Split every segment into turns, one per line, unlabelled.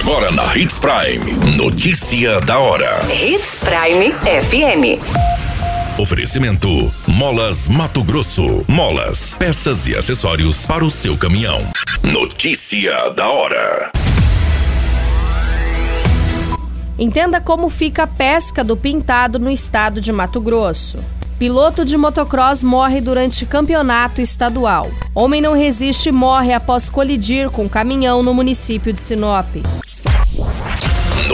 Agora na Hits Prime. Notícia da hora.
Hits Prime FM.
Oferecimento: Molas Mato Grosso. Molas, peças e acessórios para o seu caminhão. Notícia da hora.
Entenda como fica a pesca do pintado no estado de Mato Grosso. Piloto de motocross morre durante campeonato estadual. Homem não resiste e morre após colidir com caminhão no município de Sinop.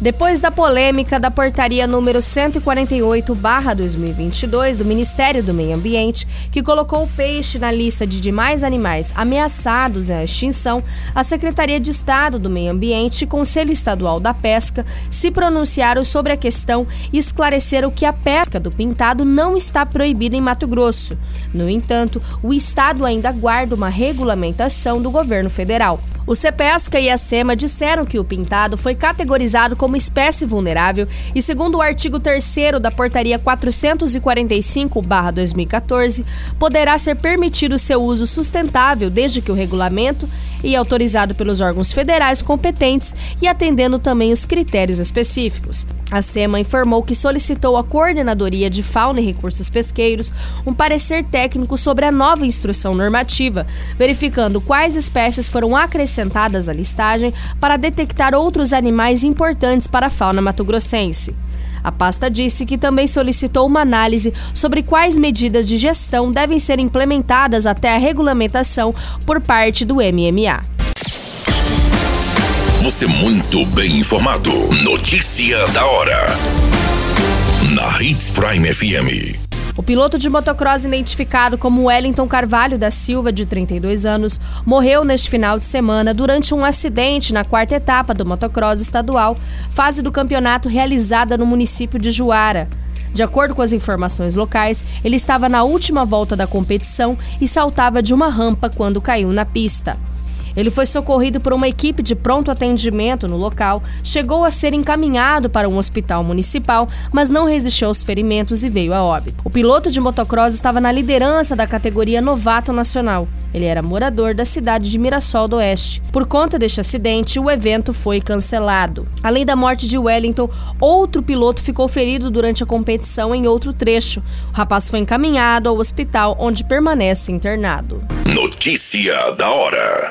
Depois da polêmica da portaria número 148/2022 do Ministério do Meio Ambiente, que colocou o peixe na lista de demais animais ameaçados à extinção, a Secretaria de Estado do Meio Ambiente e Conselho Estadual da Pesca se pronunciaram sobre a questão e esclareceram que a pesca do pintado não está proibida em Mato Grosso. No entanto, o estado ainda guarda uma regulamentação do governo federal. O CEPESCA e a SEMA disseram que o pintado foi categorizado como espécie vulnerável e, segundo o artigo 3 da Portaria 445-2014, poderá ser permitido seu uso sustentável desde que o regulamento e autorizado pelos órgãos federais competentes e atendendo também os critérios específicos. A SEMA informou que solicitou à Coordenadoria de Fauna e Recursos Pesqueiros um parecer técnico sobre a nova instrução normativa, verificando quais espécies foram acrescentadas à listagem para detectar outros animais importantes para a fauna matogrossense. A pasta disse que também solicitou uma análise sobre quais medidas de gestão devem ser implementadas até a regulamentação por parte do MMA.
Você muito bem informado. Notícia da hora. Na Hits Prime FM.
O piloto de motocross identificado como Wellington Carvalho da Silva, de 32 anos, morreu neste final de semana durante um acidente na quarta etapa do motocross estadual, fase do campeonato realizada no município de Juara. De acordo com as informações locais, ele estava na última volta da competição e saltava de uma rampa quando caiu na pista. Ele foi socorrido por uma equipe de pronto atendimento no local, chegou a ser encaminhado para um hospital municipal, mas não resistiu aos ferimentos e veio a óbito. O piloto de motocross estava na liderança da categoria Novato Nacional. Ele era morador da cidade de Mirassol do Oeste. Por conta deste acidente, o evento foi cancelado. Além da morte de Wellington, outro piloto ficou ferido durante a competição em outro trecho. O rapaz foi encaminhado ao hospital, onde permanece internado.
Notícia da hora.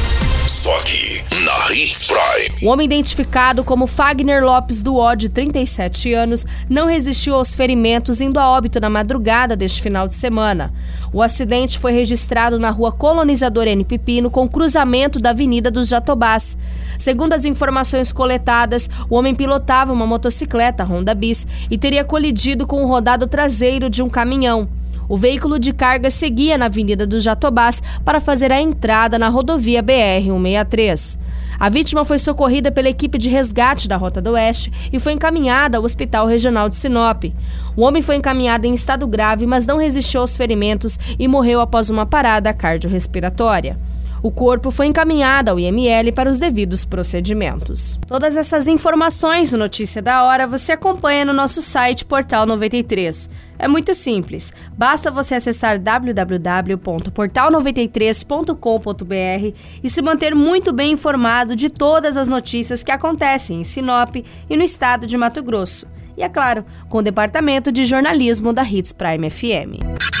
Só aqui, na Hits Prime.
O homem identificado como Fagner Lopes do Ó, de 37 anos, não resistiu aos ferimentos, indo a óbito na madrugada deste final de semana. O acidente foi registrado na rua Colonizador N. Pipino, com cruzamento da Avenida dos Jatobás. Segundo as informações coletadas, o homem pilotava uma motocicleta Honda Bis e teria colidido com o rodado traseiro de um caminhão. O veículo de carga seguia na Avenida dos Jatobás para fazer a entrada na rodovia BR-163. A vítima foi socorrida pela equipe de resgate da Rota do Oeste e foi encaminhada ao Hospital Regional de Sinop. O homem foi encaminhado em estado grave, mas não resistiu aos ferimentos e morreu após uma parada cardiorrespiratória. O corpo foi encaminhado ao IML para os devidos procedimentos. Todas essas informações no Notícia da Hora você acompanha no nosso site Portal 93. É muito simples, basta você acessar www.portal93.com.br e se manter muito bem informado de todas as notícias que acontecem em Sinop e no estado de Mato Grosso. E é claro, com o departamento de jornalismo da Hits Prime FM.